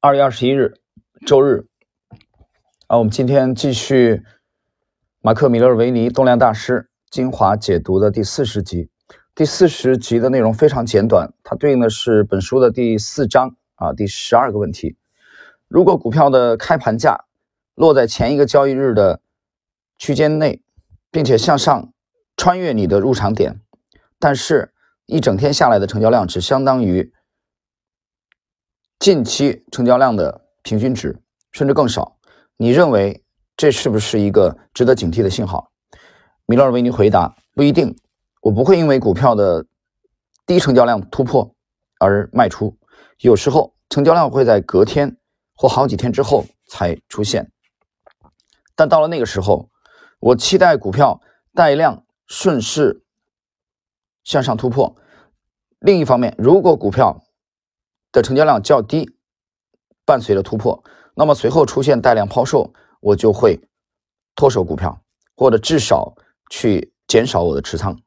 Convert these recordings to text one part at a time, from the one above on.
二月二十一日，周日。啊，我们今天继续马克·米勒维尼动量大师精华解读的第四十集。第四十集的内容非常简短，它对应的是本书的第四章啊第十二个问题。如果股票的开盘价落在前一个交易日的区间内，并且向上穿越你的入场点，但是一整天下来的成交量只相当于近期成交量的平均值，甚至更少。你认为这是不是一个值得警惕的信号？米勒尔维尼回答：不一定，我不会因为股票的低成交量突破而卖出。有时候成交量会在隔天或好几天之后才出现，但到了那个时候，我期待股票带量顺势向上突破。另一方面，如果股票的成交量较低，伴随着突破，那么随后出现带量抛售，我就会脱手股票，或者至少去减少我的持仓。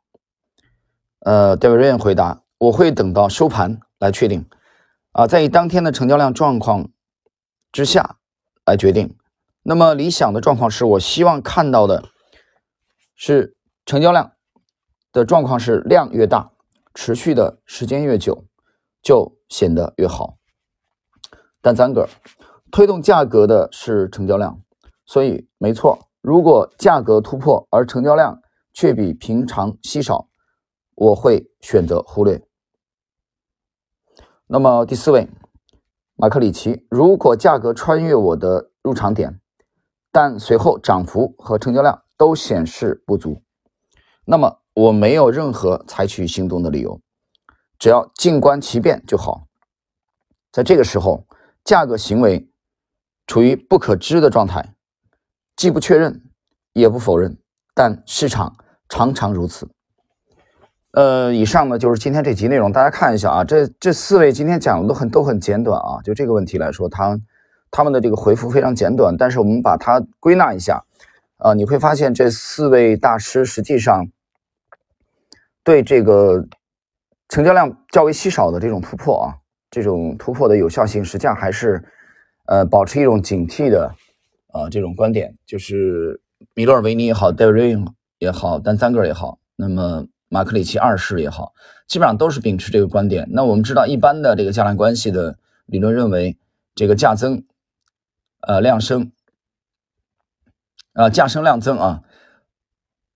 呃，Davidian 回答：我会等到收盘来确定，啊，在以当天的成交量状况之下来决定。那么理想的状况是我希望看到的是成交量的状况是量越大，持续的时间越久，就显得越好。但三个推动价格的是成交量，所以没错。如果价格突破而成交量却比平常稀少，我会选择忽略。那么第四位，马克里奇，如果价格穿越我的入场点，但随后涨幅和成交量都显示不足，那么我没有任何采取行动的理由，只要静观其变就好。在这个时候。价格行为处于不可知的状态，既不确认，也不否认，但市场常常如此。呃，以上呢就是今天这集内容，大家看一下啊，这这四位今天讲的都很都很简短啊，就这个问题来说，他他们的这个回复非常简短，但是我们把它归纳一下，啊，你会发现这四位大师实际上对这个成交量较为稀少的这种突破啊。这种突破的有效性，实际上还是，呃，保持一种警惕的，啊，这种观点，就是米勒尔维尼也好，戴瑞也好，丹三个也好，那么马克里奇二世也好，基本上都是秉持这个观点。那我们知道，一般的这个价量关系的理论认为，这个价增，呃，量升，啊，价升量增啊，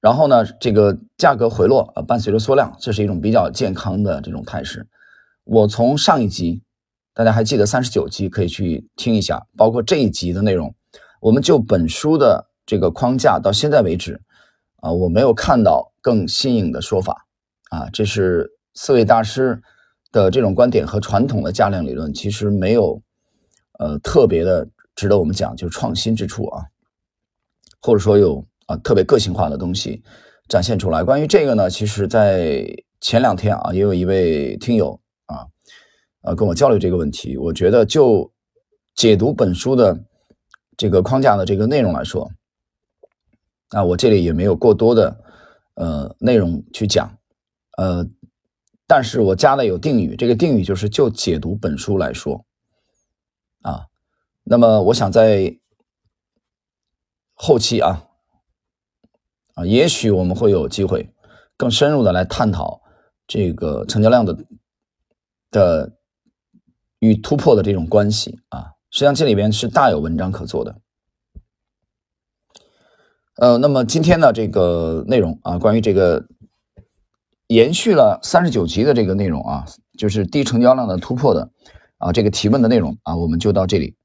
然后呢，这个价格回落，啊，伴随着缩量，这是一种比较健康的这种态势。我从上一集，大家还记得三十九集，可以去听一下，包括这一集的内容。我们就本书的这个框架到现在为止，啊，我没有看到更新颖的说法，啊，这是四位大师的这种观点和传统的价量理论其实没有，呃，特别的值得我们讲，就创新之处啊，或者说有啊特别个性化的东西展现出来。关于这个呢，其实在前两天啊，也有一位听友啊。呃，跟我交流这个问题，我觉得就解读本书的这个框架的这个内容来说，啊，我这里也没有过多的呃内容去讲，呃，但是我加了有定语，这个定语就是就解读本书来说，啊，那么我想在后期啊，啊，也许我们会有机会更深入的来探讨这个成交量的的。与突破的这种关系啊，实际上这里边是大有文章可做的。呃，那么今天的这个内容啊，关于这个延续了三十九集的这个内容啊，就是低成交量的突破的啊，这个提问的内容啊，我们就到这里。